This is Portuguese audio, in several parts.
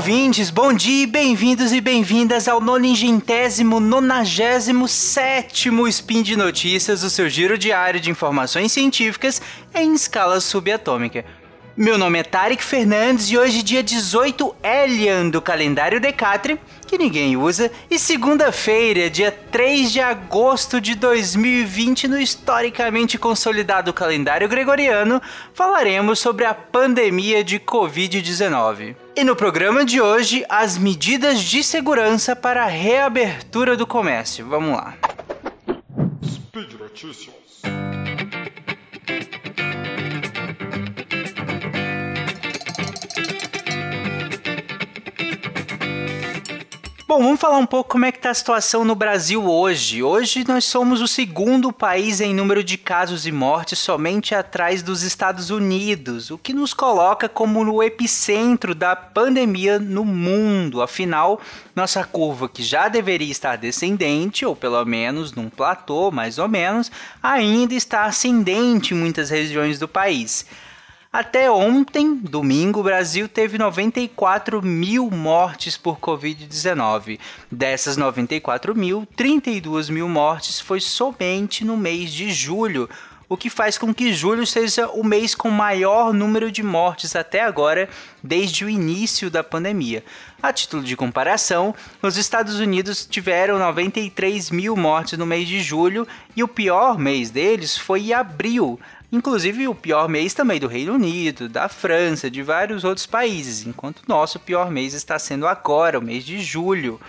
ouvintes, bom dia, bem-vindos e bem-vindas ao noningentésimo, nonagésimo sétimo Spin de Notícias, o seu giro diário de informações científicas em escala subatômica. Meu nome é Tarek Fernandes e hoje, dia 18 Elian do calendário Decatri, que ninguém usa, e segunda-feira, dia 3 de agosto de 2020, no historicamente consolidado calendário gregoriano, falaremos sobre a pandemia de Covid-19. E no programa de hoje, as medidas de segurança para a reabertura do comércio. Vamos lá. Speed Notícias. Bom, vamos falar um pouco como é que está a situação no Brasil hoje. Hoje nós somos o segundo país em número de casos e mortes, somente atrás dos Estados Unidos, o que nos coloca como no epicentro da pandemia no mundo. Afinal, nossa curva, que já deveria estar descendente, ou pelo menos num platô mais ou menos, ainda está ascendente em muitas regiões do país. Até ontem, domingo, o Brasil teve 94 mil mortes por Covid-19. Dessas 94 mil, 32 mil mortes foi somente no mês de julho, o que faz com que julho seja o mês com maior número de mortes até agora, desde o início da pandemia. A título de comparação, os Estados Unidos tiveram 93 mil mortes no mês de julho e o pior mês deles foi abril, Inclusive o pior mês também do Reino Unido, da França, de vários outros países, enquanto o nosso pior mês está sendo agora, o mês de julho.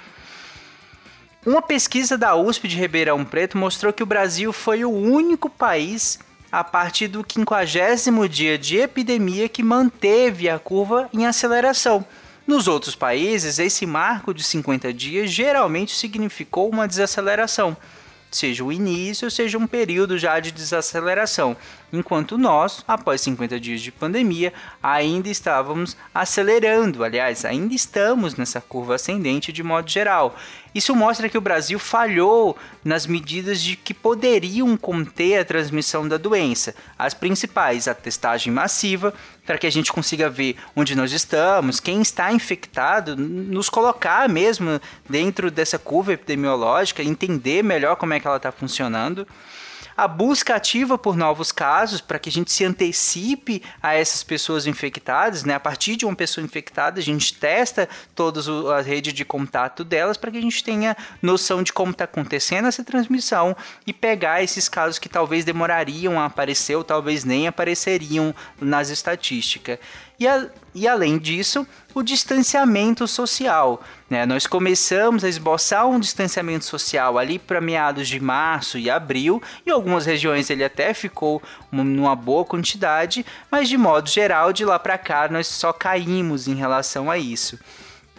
Uma pesquisa da USP de Ribeirão Preto mostrou que o Brasil foi o único país a partir do 50 dia de epidemia que manteve a curva em aceleração. Nos outros países, esse marco de 50 dias geralmente significou uma desaceleração seja o início, seja um período já de desaceleração, enquanto nós, após 50 dias de pandemia, ainda estávamos acelerando, aliás, ainda estamos nessa curva ascendente de modo geral. Isso mostra que o Brasil falhou nas medidas de que poderiam conter a transmissão da doença. As principais, a testagem massiva, para que a gente consiga ver onde nós estamos, quem está infectado, nos colocar mesmo dentro dessa curva epidemiológica, entender melhor como é que ela está funcionando a busca ativa por novos casos, para que a gente se antecipe a essas pessoas infectadas, né? A partir de uma pessoa infectada, a gente testa toda a rede de contato delas para que a gente tenha noção de como está acontecendo essa transmissão e pegar esses casos que talvez demorariam a aparecer ou talvez nem apareceriam nas estatísticas. E, a, e além disso, o distanciamento social. Né? Nós começamos a esboçar um distanciamento social ali para meados de março e abril, em algumas regiões ele até ficou numa boa quantidade, mas de modo geral, de lá para cá, nós só caímos em relação a isso.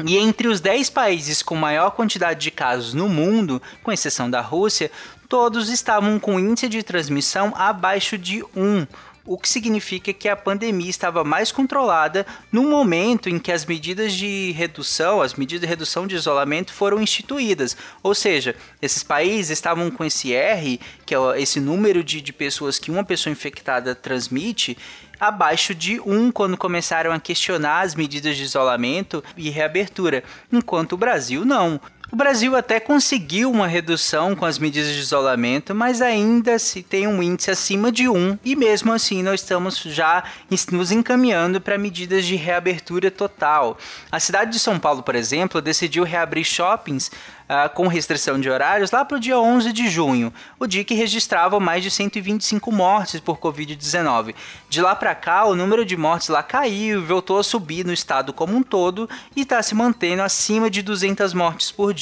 E entre os 10 países com maior quantidade de casos no mundo, com exceção da Rússia, todos estavam com índice de transmissão abaixo de 1 o que significa que a pandemia estava mais controlada no momento em que as medidas de redução, as medidas de redução de isolamento foram instituídas. Ou seja, esses países estavam com esse R, que é esse número de, de pessoas que uma pessoa infectada transmite, abaixo de 1 quando começaram a questionar as medidas de isolamento e reabertura, enquanto o Brasil não. O Brasil até conseguiu uma redução com as medidas de isolamento, mas ainda se tem um índice acima de 1 e mesmo assim nós estamos já nos encaminhando para medidas de reabertura total. A cidade de São Paulo, por exemplo, decidiu reabrir shoppings uh, com restrição de horários lá para o dia 11 de junho, o dia que registrava mais de 125 mortes por Covid-19. De lá para cá, o número de mortes lá caiu e voltou a subir no estado como um todo e está se mantendo acima de 200 mortes por dia,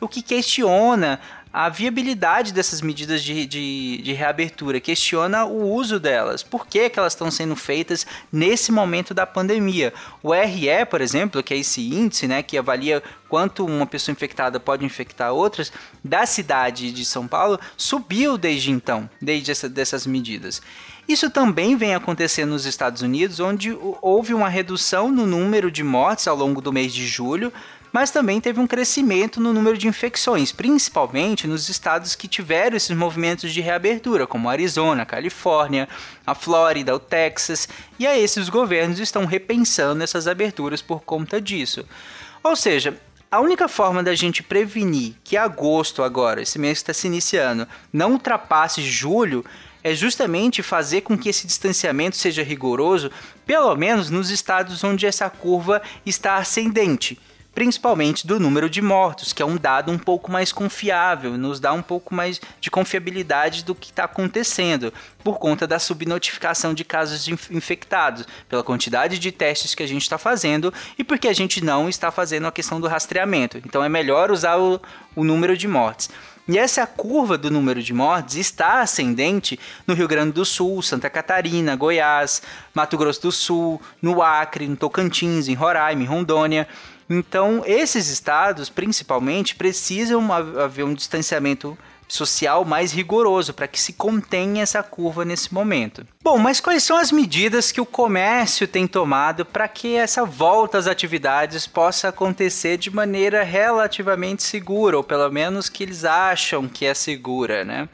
o que questiona a viabilidade dessas medidas de, de, de, reabertura, questiona o uso delas. Por que, que elas estão sendo feitas nesse momento da pandemia? O RE, por exemplo, que é esse índice né, que avalia quanto uma pessoa infectada pode infectar outras, da cidade de São Paulo, subiu desde então, desde essa, dessas medidas. Isso também vem acontecendo nos Estados Unidos, onde houve uma redução no número de mortes ao longo do mês de julho, mas também teve um crescimento no número de infecções, principalmente nos estados que tiveram esses movimentos de reabertura, como Arizona, Califórnia, a Flórida, o Texas, e a esses governos estão repensando essas aberturas por conta disso. Ou seja, a única forma da gente prevenir que agosto agora, esse mês está se iniciando, não ultrapasse julho é justamente fazer com que esse distanciamento seja rigoroso, pelo menos nos estados onde essa curva está ascendente principalmente do número de mortos, que é um dado um pouco mais confiável, nos dá um pouco mais de confiabilidade do que está acontecendo, por conta da subnotificação de casos infectados, pela quantidade de testes que a gente está fazendo e porque a gente não está fazendo a questão do rastreamento. Então é melhor usar o, o número de mortes. E essa curva do número de mortes está ascendente no Rio Grande do Sul, Santa Catarina, Goiás, Mato Grosso do Sul, no Acre, no Tocantins, em Roraima, em Rondônia. Então, esses estados, principalmente, precisam haver um distanciamento social mais rigoroso para que se contenha essa curva nesse momento. Bom, mas quais são as medidas que o comércio tem tomado para que essa volta às atividades possa acontecer de maneira relativamente segura, ou pelo menos que eles acham que é segura, né?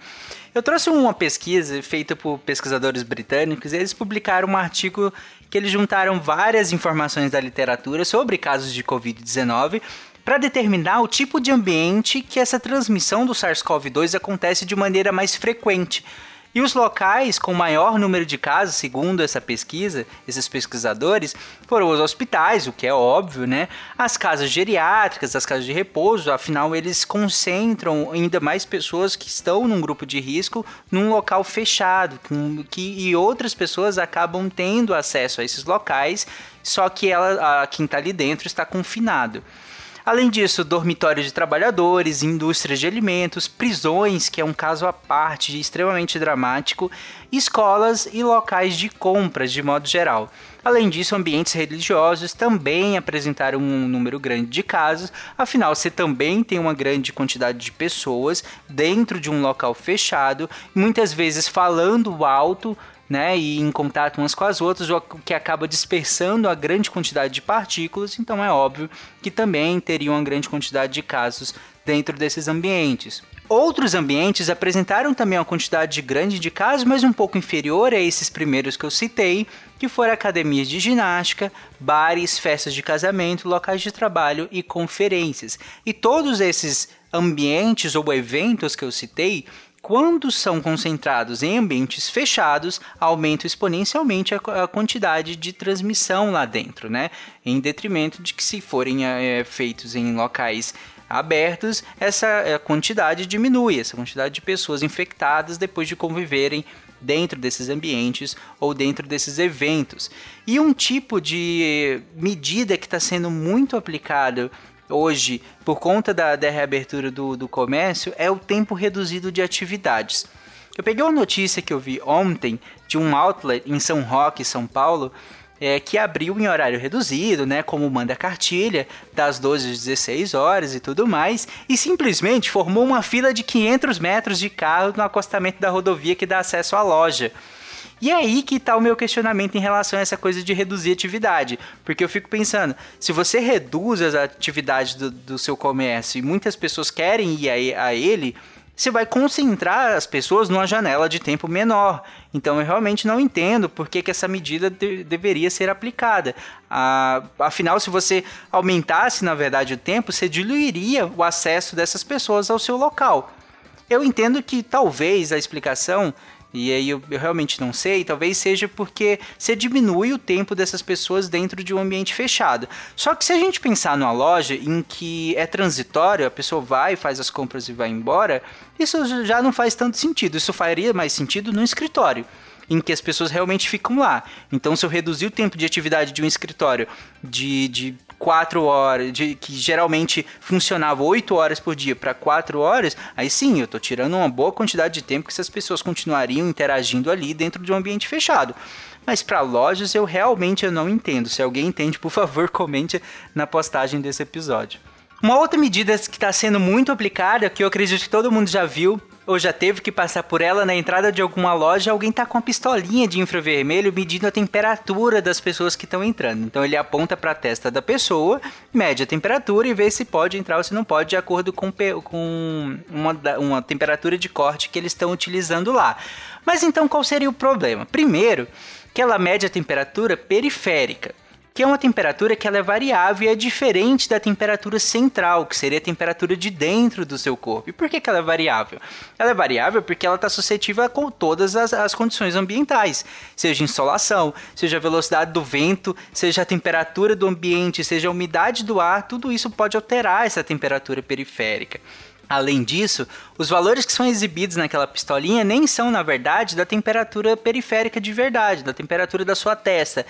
Eu trouxe uma pesquisa feita por pesquisadores britânicos e eles publicaram um artigo que eles juntaram várias informações da literatura sobre casos de Covid-19 para determinar o tipo de ambiente que essa transmissão do SARS-CoV-2 acontece de maneira mais frequente. E os locais com maior número de casos, segundo essa pesquisa, esses pesquisadores, foram os hospitais, o que é óbvio, né? As casas geriátricas, as casas de repouso, afinal eles concentram ainda mais pessoas que estão num grupo de risco num local fechado, com, que, e outras pessoas acabam tendo acesso a esses locais, só que ela, a, quem está ali dentro está confinado. Além disso, dormitórios de trabalhadores, indústrias de alimentos, prisões, que é um caso à parte extremamente dramático, escolas e locais de compras de modo geral. Além disso, ambientes religiosos também apresentaram um número grande de casos, afinal, você também tem uma grande quantidade de pessoas dentro de um local fechado, muitas vezes falando alto né, e em contato umas com as outras, o que acaba dispersando a grande quantidade de partículas, então é óbvio que também teria uma grande quantidade de casos dentro desses ambientes. Outros ambientes apresentaram também uma quantidade grande de casos, mas um pouco inferior a esses primeiros que eu citei, que foram academias de ginástica, bares, festas de casamento, locais de trabalho e conferências. E todos esses ambientes ou eventos que eu citei quando são concentrados em ambientes fechados, aumenta exponencialmente a, a quantidade de transmissão lá dentro, né? Em detrimento de que se forem é, feitos em locais abertos, essa eh, quantidade diminui, essa quantidade de pessoas infectadas depois de conviverem dentro desses ambientes ou dentro desses eventos. E um tipo de medida que está sendo muito aplicado hoje, por conta da, da reabertura do, do comércio, é o tempo reduzido de atividades. Eu peguei uma notícia que eu vi ontem de um outlet em São Roque, São Paulo, é, que abriu em horário reduzido, né, como manda a cartilha, das 12 às 16 horas e tudo mais, e simplesmente formou uma fila de 500 metros de carro no acostamento da rodovia que dá acesso à loja. E é aí que está o meu questionamento em relação a essa coisa de reduzir atividade. Porque eu fico pensando, se você reduz as atividades do, do seu comércio e muitas pessoas querem ir a, a ele, você vai concentrar as pessoas numa janela de tempo menor. Então eu realmente não entendo por que, que essa medida de, deveria ser aplicada. Ah, afinal, se você aumentasse, na verdade, o tempo, você diluiria o acesso dessas pessoas ao seu local. Eu entendo que talvez a explicação e aí eu, eu, realmente não sei, talvez seja porque você diminui o tempo dessas pessoas dentro de um ambiente fechado. Só que se a gente pensar numa loja em que é transitório, a pessoa vai, faz as compras e vai embora, isso já não faz tanto sentido. Isso faria mais sentido no escritório em que as pessoas realmente ficam lá. Então, se eu reduzir o tempo de atividade de um escritório de, de quatro horas, de, que geralmente funcionava oito horas por dia para quatro horas, aí sim, eu estou tirando uma boa quantidade de tempo que essas pessoas continuariam interagindo ali dentro de um ambiente fechado. Mas para lojas eu realmente eu não entendo. Se alguém entende, por favor, comente na postagem desse episódio. Uma outra medida que está sendo muito aplicada, que eu acredito que todo mundo já viu, ou já teve que passar por ela na entrada de alguma loja, alguém tá com uma pistolinha de infravermelho medindo a temperatura das pessoas que estão entrando. Então ele aponta para a testa da pessoa, mede a temperatura e vê se pode entrar ou se não pode, de acordo com, com uma, uma temperatura de corte que eles estão utilizando lá. Mas então qual seria o problema? Primeiro, que ela mede a temperatura periférica que é uma temperatura que ela é variável e é diferente da temperatura central, que seria a temperatura de dentro do seu corpo. E por que, que ela é variável? Ela é variável porque ela está suscetível com todas as, as condições ambientais, seja insolação, seja a velocidade do vento, seja a temperatura do ambiente, seja a umidade do ar, tudo isso pode alterar essa temperatura periférica. Além disso, os valores que são exibidos naquela pistolinha nem são, na verdade, da temperatura periférica de verdade, da temperatura da sua testa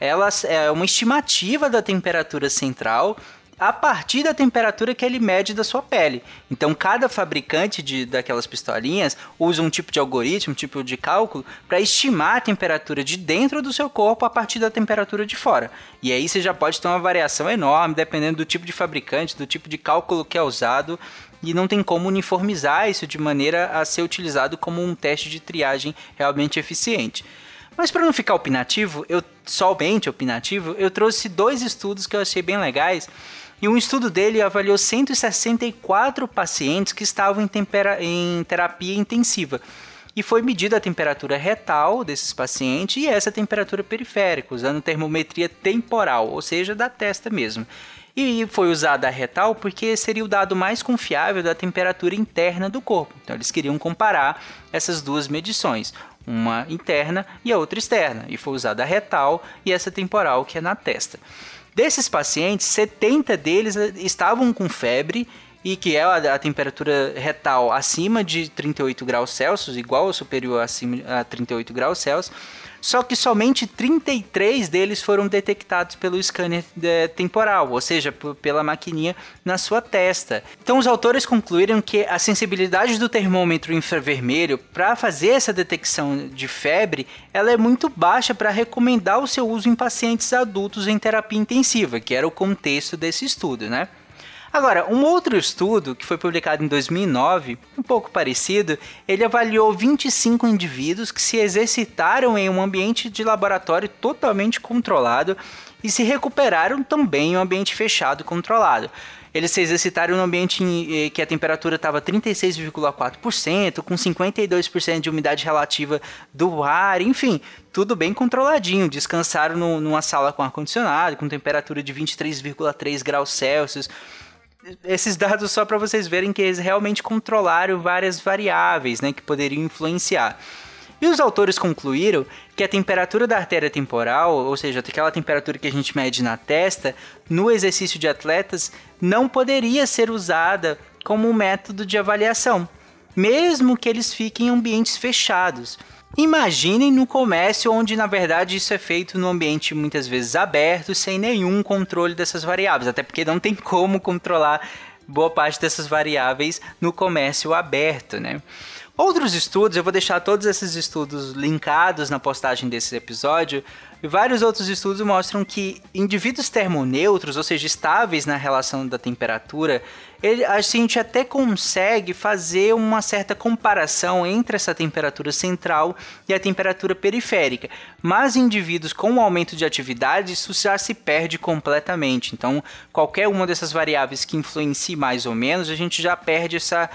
ela é uma estimativa da temperatura central a partir da temperatura que ele mede da sua pele. Então, cada fabricante de, daquelas pistolinhas usa um tipo de algoritmo, um tipo de cálculo, para estimar a temperatura de dentro do seu corpo a partir da temperatura de fora. E aí você já pode ter uma variação enorme, dependendo do tipo de fabricante, do tipo de cálculo que é usado, e não tem como uniformizar isso de maneira a ser utilizado como um teste de triagem realmente eficiente. Mas para não ficar opinativo, eu somente opinativo, eu trouxe dois estudos que eu achei bem legais. E um estudo dele avaliou 164 pacientes que estavam em, em terapia intensiva. E foi medida a temperatura retal desses pacientes e essa temperatura periférica, usando termometria temporal, ou seja, da testa mesmo. E foi usada a retal porque seria o dado mais confiável da temperatura interna do corpo. Então eles queriam comparar essas duas medições uma interna e a outra externa, e foi usada a retal e essa temporal que é na testa. Desses pacientes, 70 deles estavam com febre e que é a, a, temperatura retal acima de 38 graus Celsius, igual ou superior acima a 38 graus Celsius, só que somente 33 deles foram detectados pelo scanner é, temporal, ou seja, pela maquininha na sua testa. Então os autores concluíram que a sensibilidade do termômetro infravermelho para fazer essa detecção de febre, ela é muito baixa para recomendar o seu uso em pacientes adultos em terapia intensiva, que era o contexto desse estudo, né? Agora, um outro estudo que foi publicado em 2009, um pouco parecido, ele avaliou 25 indivíduos que se exercitaram em um ambiente de laboratório totalmente controlado e se recuperaram também em um ambiente fechado controlado. Eles se exercitaram no ambiente em, eh, que a temperatura estava 36,4%, com 52% de umidade relativa do ar, enfim, tudo bem controladinho. Descansaram no, numa sala com ar-condicionado, com temperatura de 23,3 graus Celsius esses dados só para vocês verem que eles realmente controlaram várias variáveis né, que poderiam influenciar. E os autores concluíram que a temperatura da artéria temporal, ou seja, aquela temperatura que a gente mede na testa, no exercício de atletas, não poderia ser usada como um método de avaliação, mesmo que eles fiquem em ambientes fechados. Imaginem no comércio onde na verdade isso é feito no ambiente muitas vezes aberto, sem nenhum controle dessas variáveis, até porque não tem como controlar boa parte dessas variáveis no comércio aberto, né? Outros estudos, eu vou deixar todos esses estudos linkados na postagem desse episódio, e vários outros estudos mostram que indivíduos termoneutros, ou seja, estáveis na relação da temperatura, ele, a gente até consegue fazer uma certa comparação entre essa temperatura central e a temperatura periférica. Mas indivíduos com um aumento de atividade, isso já se perde completamente. Então, qualquer uma dessas variáveis que influencie mais ou menos, a gente já perde essa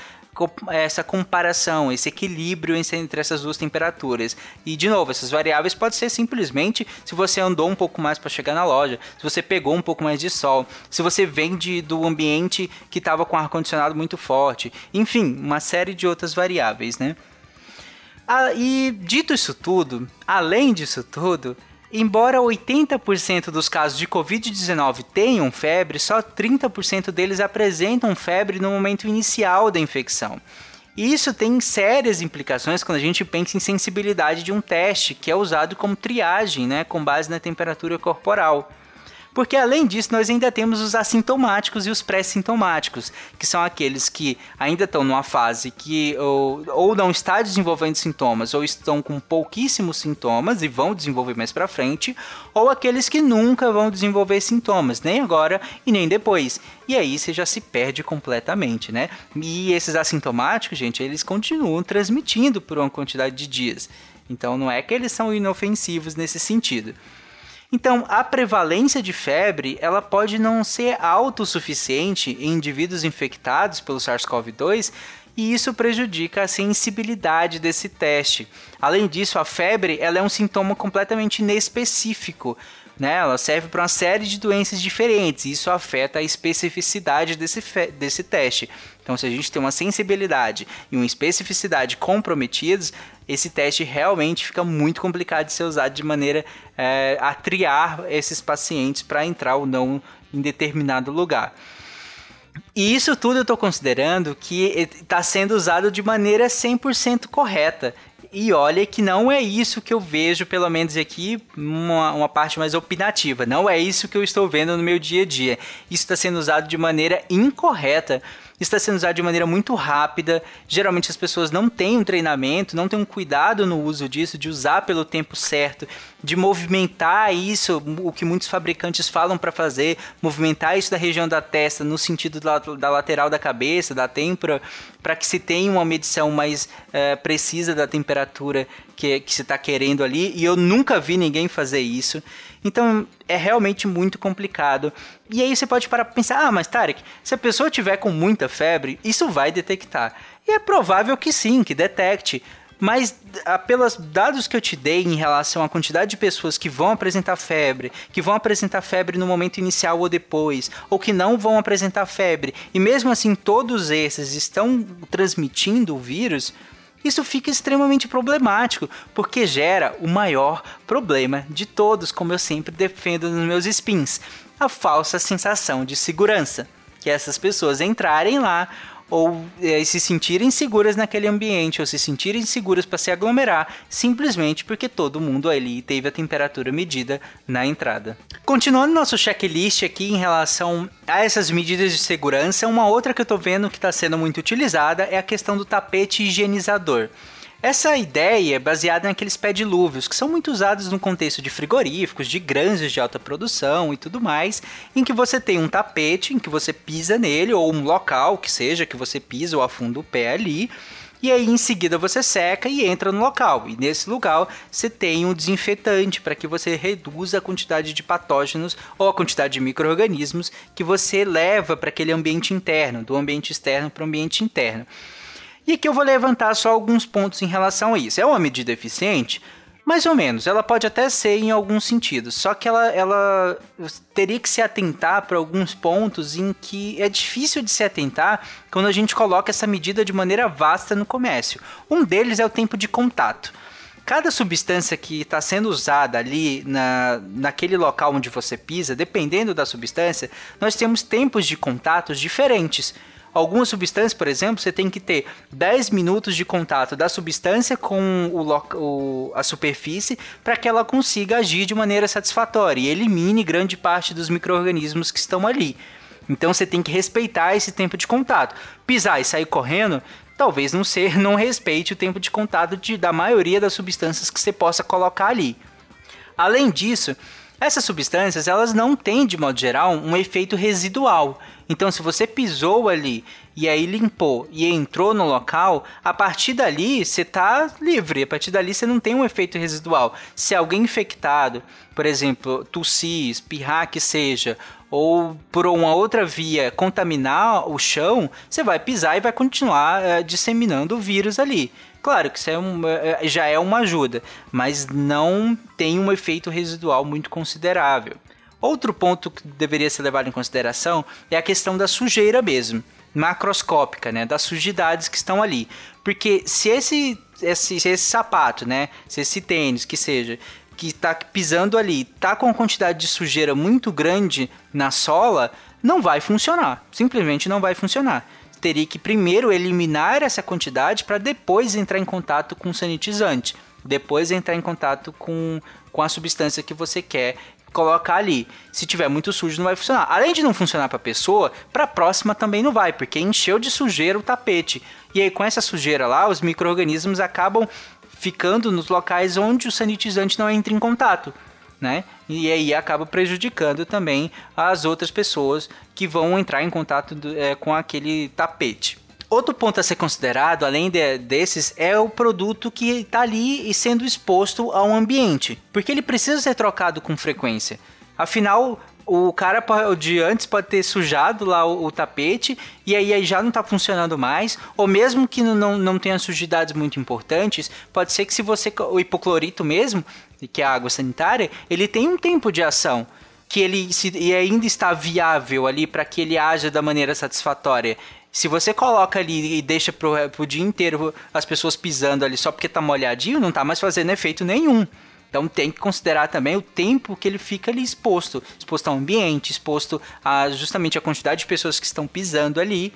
essa comparação, esse equilíbrio entre essas duas temperaturas. E de novo, essas variáveis podem ser simplesmente se você andou um pouco mais para chegar na loja, se você pegou um pouco mais de sol, se você vem de, do ambiente que estava com ar condicionado muito forte, enfim, uma série de outras variáveis, né? Ah, e dito isso tudo, além disso tudo, Embora 80% dos casos de Covid-19 tenham febre, só 30% deles apresentam febre no momento inicial da infecção. E isso tem sérias implicações quando a gente pensa em sensibilidade de um teste, que é usado como triagem, né, com base na temperatura corporal. Porque além disso, nós ainda temos os assintomáticos e os pré-sintomáticos, que são aqueles que ainda estão numa fase que ou, ou não está desenvolvendo sintomas ou estão com pouquíssimos sintomas e vão desenvolver mais para frente, ou aqueles que nunca vão desenvolver sintomas, nem agora e nem depois. E aí você já se perde completamente, né? E esses assintomáticos, gente, eles continuam transmitindo por uma quantidade de dias. Então não é que eles são inofensivos nesse sentido. Então, a prevalência de febre, ela pode não ser autossuficiente em indivíduos infectados pelo SARS-CoV-2 e isso prejudica a sensibilidade desse teste. Além disso, a febre ela é um sintoma completamente inespecífico. Né? Ela serve para uma série de doenças diferentes e isso afeta a especificidade desse, desse teste. Então, se a gente tem uma sensibilidade e uma especificidade comprometidos, esse teste realmente fica muito complicado de ser usado de maneira é, a triar esses pacientes para entrar ou não em determinado lugar. E isso tudo eu estou considerando que está sendo usado de maneira 100% correta. E olha que não é isso que eu vejo, pelo menos aqui, uma, uma parte mais opinativa. Não é isso que eu estou vendo no meu dia a dia. Isso está sendo usado de maneira incorreta está sendo usado de maneira muito rápida. Geralmente as pessoas não têm um treinamento, não têm um cuidado no uso disso, de usar pelo tempo certo, de movimentar isso, o que muitos fabricantes falam para fazer, movimentar isso da região da testa no sentido da, da lateral da cabeça, da têmpora, para que se tenha uma medição mais é, precisa da temperatura que, que se está querendo ali. E eu nunca vi ninguém fazer isso. Então é realmente muito complicado. E aí você pode parar para pensar: ah, mas Tarek, se a pessoa tiver com muita febre, isso vai detectar. E é provável que sim, que detecte. Mas pelos dados que eu te dei em relação à quantidade de pessoas que vão apresentar febre, que vão apresentar febre no momento inicial ou depois, ou que não vão apresentar febre, e mesmo assim todos esses estão transmitindo o vírus, isso fica extremamente problemático, porque gera o maior problema de todos, como eu sempre defendo nos meus spins, a falsa sensação de segurança. Que essas pessoas entrarem lá ou é, se sentirem seguras naquele ambiente, ou se sentirem seguras para se aglomerar, simplesmente porque todo mundo ali teve a temperatura medida na entrada. Continuando nosso checklist aqui em relação a essas medidas de segurança, uma outra que eu estou vendo que está sendo muito utilizada é a questão do tapete higienizador. Essa ideia é baseada naqueles pedilúvios que são muito usados no contexto de frigoríficos, de granjas de alta produção e tudo mais, em que você tem um tapete em que você pisa nele, ou um local que seja que você pisa ou afunda o pé ali, e aí em seguida você seca e entra no local. E nesse lugar você tem um desinfetante para que você reduza a quantidade de patógenos ou a quantidade de micro-organismos que você leva para aquele ambiente interno, do ambiente externo para o ambiente interno. E aqui eu vou levantar só alguns pontos em relação a isso. É uma medida eficiente? Mais ou menos, ela pode até ser em alguns sentidos, só que ela, ela teria que se atentar para alguns pontos em que é difícil de se atentar quando a gente coloca essa medida de maneira vasta no comércio. Um deles é o tempo de contato. Cada substância que está sendo usada ali na, naquele local onde você pisa, dependendo da substância, nós temos tempos de contatos diferentes. Algumas substâncias, por exemplo, você tem que ter 10 minutos de contato da substância com o, o a superfície para que ela consiga agir de maneira satisfatória e elimine grande parte dos micro-organismos que estão ali. Então você tem que respeitar esse tempo de contato. Pisar e sair correndo, talvez não ser, não respeite o tempo de contato de, da maioria das substâncias que você possa colocar ali. Além disso, essas substâncias elas não têm de modo geral um efeito residual. Então, se você pisou ali e aí limpou e entrou no local, a partir dali você está livre. A partir dali você não tem um efeito residual. Se alguém infectado, por exemplo, tossir, espirrar que seja, ou por uma outra via contaminar o chão, você vai pisar e vai continuar é, disseminando o vírus ali. Claro que isso é um, é, já é uma ajuda, mas não tem um efeito residual muito considerável. Outro ponto que deveria ser levado em consideração é a questão da sujeira mesmo, macroscópica, né, das sujidades que estão ali. Porque se esse, esse, se esse sapato, né, se esse tênis que seja, que está pisando ali, tá com uma quantidade de sujeira muito grande na sola, não vai funcionar. Simplesmente não vai funcionar. Teria que primeiro eliminar essa quantidade para depois entrar em contato com o sanitizante. Depois entrar em contato com, com a substância que você quer colocar ali. Se tiver muito sujo, não vai funcionar. Além de não funcionar para a pessoa, para a próxima também não vai, porque encheu de sujeira o tapete. E aí, com essa sujeira lá, os micro-organismos acabam ficando nos locais onde o sanitizante não entra em contato. Né? E aí acaba prejudicando também as outras pessoas que vão entrar em contato do, é, com aquele tapete. Outro ponto a ser considerado, além de, desses, é o produto que está ali e sendo exposto ao ambiente, porque ele precisa ser trocado com frequência. Afinal, o cara de antes pode ter sujado lá o, o tapete e aí, já não está funcionando mais, ou mesmo que não, não tenha sujidades muito importantes, pode ser que se você o hipoclorito mesmo, que é a água sanitária, ele tem um tempo de ação que ele se, e ainda está viável ali para que ele haja da maneira satisfatória. Se você coloca ali e deixa pro, pro dia inteiro as pessoas pisando ali só porque tá molhadinho, não tá mais fazendo efeito nenhum. Então tem que considerar também o tempo que ele fica ali exposto, exposto ao ambiente, exposto a justamente a quantidade de pessoas que estão pisando ali.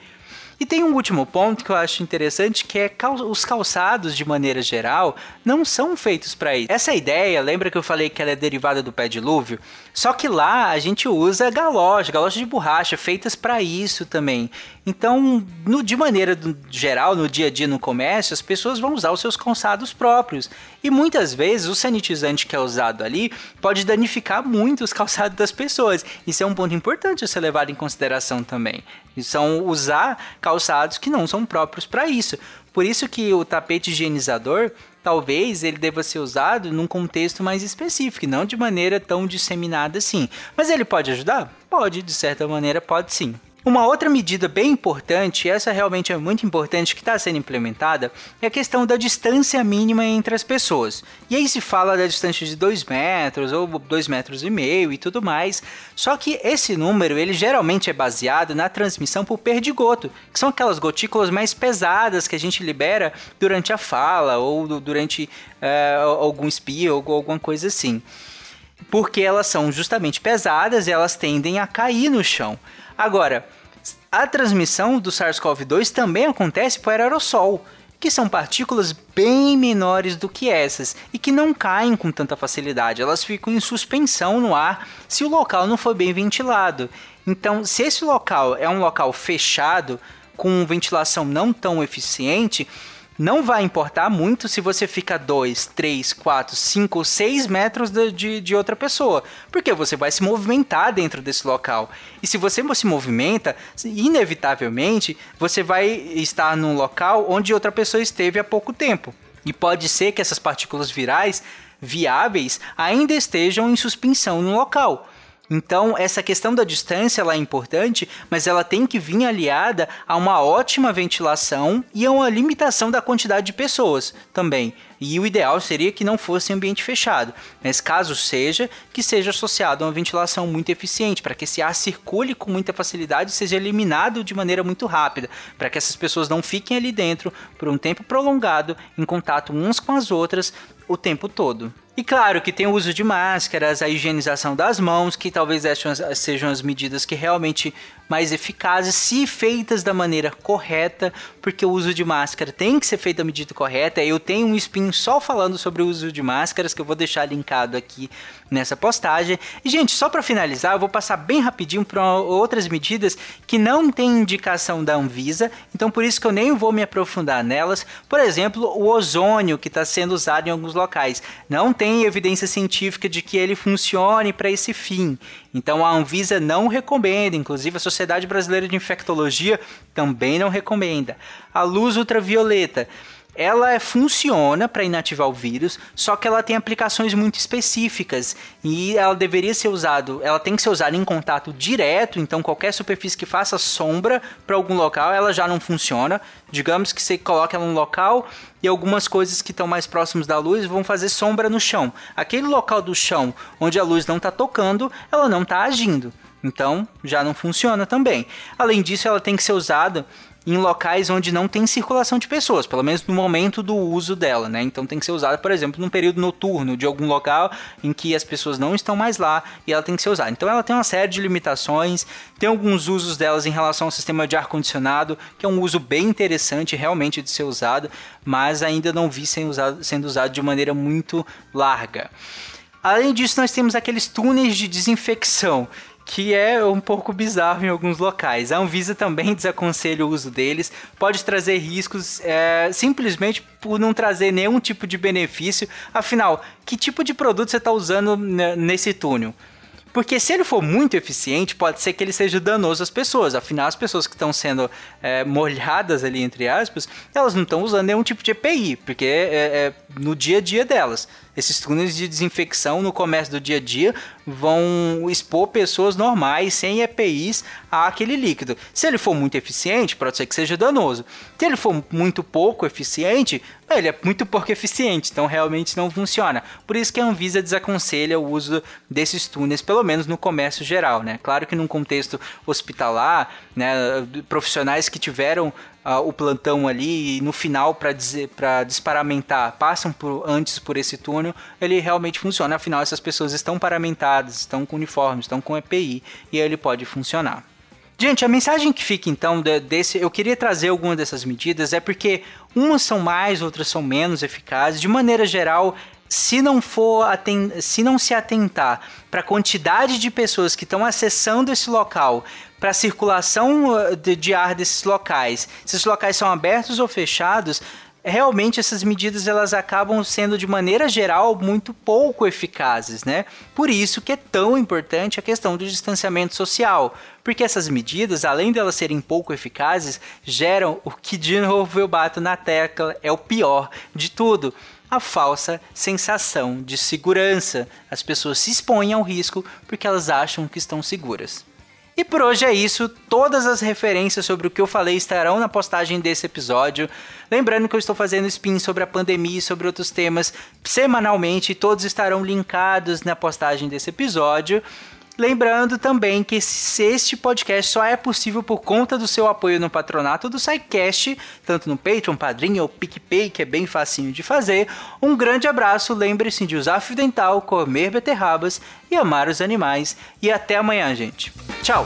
E tem um último ponto que eu acho interessante, que é cal os calçados, de maneira geral, não são feitos para isso. Essa ideia, lembra que eu falei que ela é derivada do pé dilúvio? Só que lá a gente usa galocha, galocha de borracha, feitas para isso também. Então, no, de maneira geral, no dia a dia no comércio, as pessoas vão usar os seus calçados próprios. E muitas vezes o sanitizante que é usado ali pode danificar muito os calçados das pessoas. Isso é um ponto importante a ser levado em consideração também. São usar calçados que não são próprios para isso. Por isso que o tapete higienizador, talvez ele deva ser usado num contexto mais específico, não de maneira tão disseminada assim. Mas ele pode ajudar? Pode, de certa maneira, pode sim. Uma outra medida bem importante, e essa realmente é muito importante que está sendo implementada, é a questão da distância mínima entre as pessoas. E aí se fala da distância de 2 metros ou 2 metros e meio e tudo mais. Só que esse número ele geralmente é baseado na transmissão por perdigoto, que são aquelas gotículas mais pesadas que a gente libera durante a fala ou durante uh, algum espio ou alguma coisa assim. Porque elas são justamente pesadas e elas tendem a cair no chão. Agora, a transmissão do SARS-CoV-2 também acontece por aerossol, que são partículas bem menores do que essas e que não caem com tanta facilidade, elas ficam em suspensão no ar se o local não for bem ventilado. Então, se esse local é um local fechado, com ventilação não tão eficiente, não vai importar muito se você fica 2, 3, 4, 5 ou 6 metros de, de, de, outra pessoa, porque você vai se movimentar dentro desse local. E se você se movimenta, inevitavelmente você vai estar num local onde outra pessoa esteve há pouco tempo. E pode ser que essas partículas virais viáveis ainda estejam em suspensão no local. Então, essa questão da distância ela é importante, mas ela tem que vir aliada a uma ótima ventilação e a uma limitação da quantidade de pessoas também. E o ideal seria que não fosse ambiente fechado, mas caso seja, que seja associado a uma ventilação muito eficiente, para que esse ar circule com muita facilidade e seja eliminado de maneira muito rápida, para que essas pessoas não fiquem ali dentro por um tempo prolongado, em contato umas com as outras o tempo todo. E claro que tem o uso de máscaras, a higienização das mãos, que talvez essas sejam as medidas que realmente mais eficazes, se feitas da maneira correta, porque o uso de máscara tem que ser feito da medida correta. Eu tenho um spin só falando sobre o uso de máscaras que eu vou deixar linkado aqui nessa postagem. E gente, só para finalizar, eu vou passar bem rapidinho para outras medidas que não tem indicação da Anvisa, então por isso que eu nem vou me aprofundar nelas. Por exemplo, o ozônio que está sendo usado em alguns locais. Não tem evidência científica de que ele funcione para esse fim. Então a Anvisa não recomenda, inclusive a Sociedade Brasileira de Infectologia também não recomenda. A luz ultravioleta ela funciona para inativar o vírus, só que ela tem aplicações muito específicas e ela deveria ser usado, ela tem que ser usada em contato direto, então qualquer superfície que faça sombra para algum local, ela já não funciona. Digamos que você coloca ela num local e algumas coisas que estão mais próximos da luz vão fazer sombra no chão. Aquele local do chão onde a luz não está tocando, ela não está agindo. Então já não funciona também. Além disso, ela tem que ser usada em locais onde não tem circulação de pessoas, pelo menos no momento do uso dela, né? Então tem que ser usada, por exemplo, num período noturno de algum local em que as pessoas não estão mais lá e ela tem que ser usada. Então ela tem uma série de limitações, tem alguns usos delas em relação ao sistema de ar condicionado, que é um uso bem interessante realmente de ser usado, mas ainda não vi sendo usado, sendo usado de maneira muito larga. Além disso, nós temos aqueles túneis de desinfecção, que é um pouco bizarro em alguns locais. A Anvisa também desaconselha o uso deles, pode trazer riscos é, simplesmente por não trazer nenhum tipo de benefício. Afinal, que tipo de produto você está usando nesse túnel? Porque se ele for muito eficiente, pode ser que ele seja danoso às pessoas. Afinal, as pessoas que estão sendo é, molhadas ali, entre aspas, elas não estão usando nenhum tipo de EPI, porque é, é no dia a dia delas. Esses túneis de desinfecção no comércio do dia a dia vão expor pessoas normais, sem EPIs, àquele líquido. Se ele for muito eficiente, pode ser que seja danoso. Se ele for muito pouco eficiente, ele é muito pouco eficiente, então realmente não funciona. Por isso que a Anvisa desaconselha o uso desses túneis, pelo menos no comércio geral, né? Claro que num contexto hospitalar, né, profissionais que tiveram uh, o plantão ali e no final para desparamentar passam por, antes por esse túnel, ele realmente funciona. Afinal, essas pessoas estão paramentadas, estão com uniforme, estão com EPI e ele pode funcionar. Gente, a mensagem que fica então desse, eu queria trazer algumas dessas medidas é porque umas são mais, outras são menos eficazes. De maneira geral, se não for se não se atentar para a quantidade de pessoas que estão acessando esse local, para a circulação uh, de, de ar desses locais, se esses locais são abertos ou fechados, realmente essas medidas elas acabam sendo de maneira geral muito pouco eficazes, né? Por isso que é tão importante a questão do distanciamento social, porque essas medidas, além de elas serem pouco eficazes, geram o que de novo eu bato na tecla, é o pior de tudo a falsa sensação de segurança. As pessoas se expõem ao risco porque elas acham que estão seguras. E por hoje é isso. Todas as referências sobre o que eu falei estarão na postagem desse episódio. Lembrando que eu estou fazendo spin sobre a pandemia e sobre outros temas semanalmente, todos estarão linkados na postagem desse episódio. Lembrando também que este podcast só é possível por conta do seu apoio no patronato do SciCast, tanto no Patreon, Padrinho ou PicPay, que é bem facinho de fazer. Um grande abraço, lembre-se de usar fio dental, comer beterrabas e amar os animais. E até amanhã, gente. Tchau!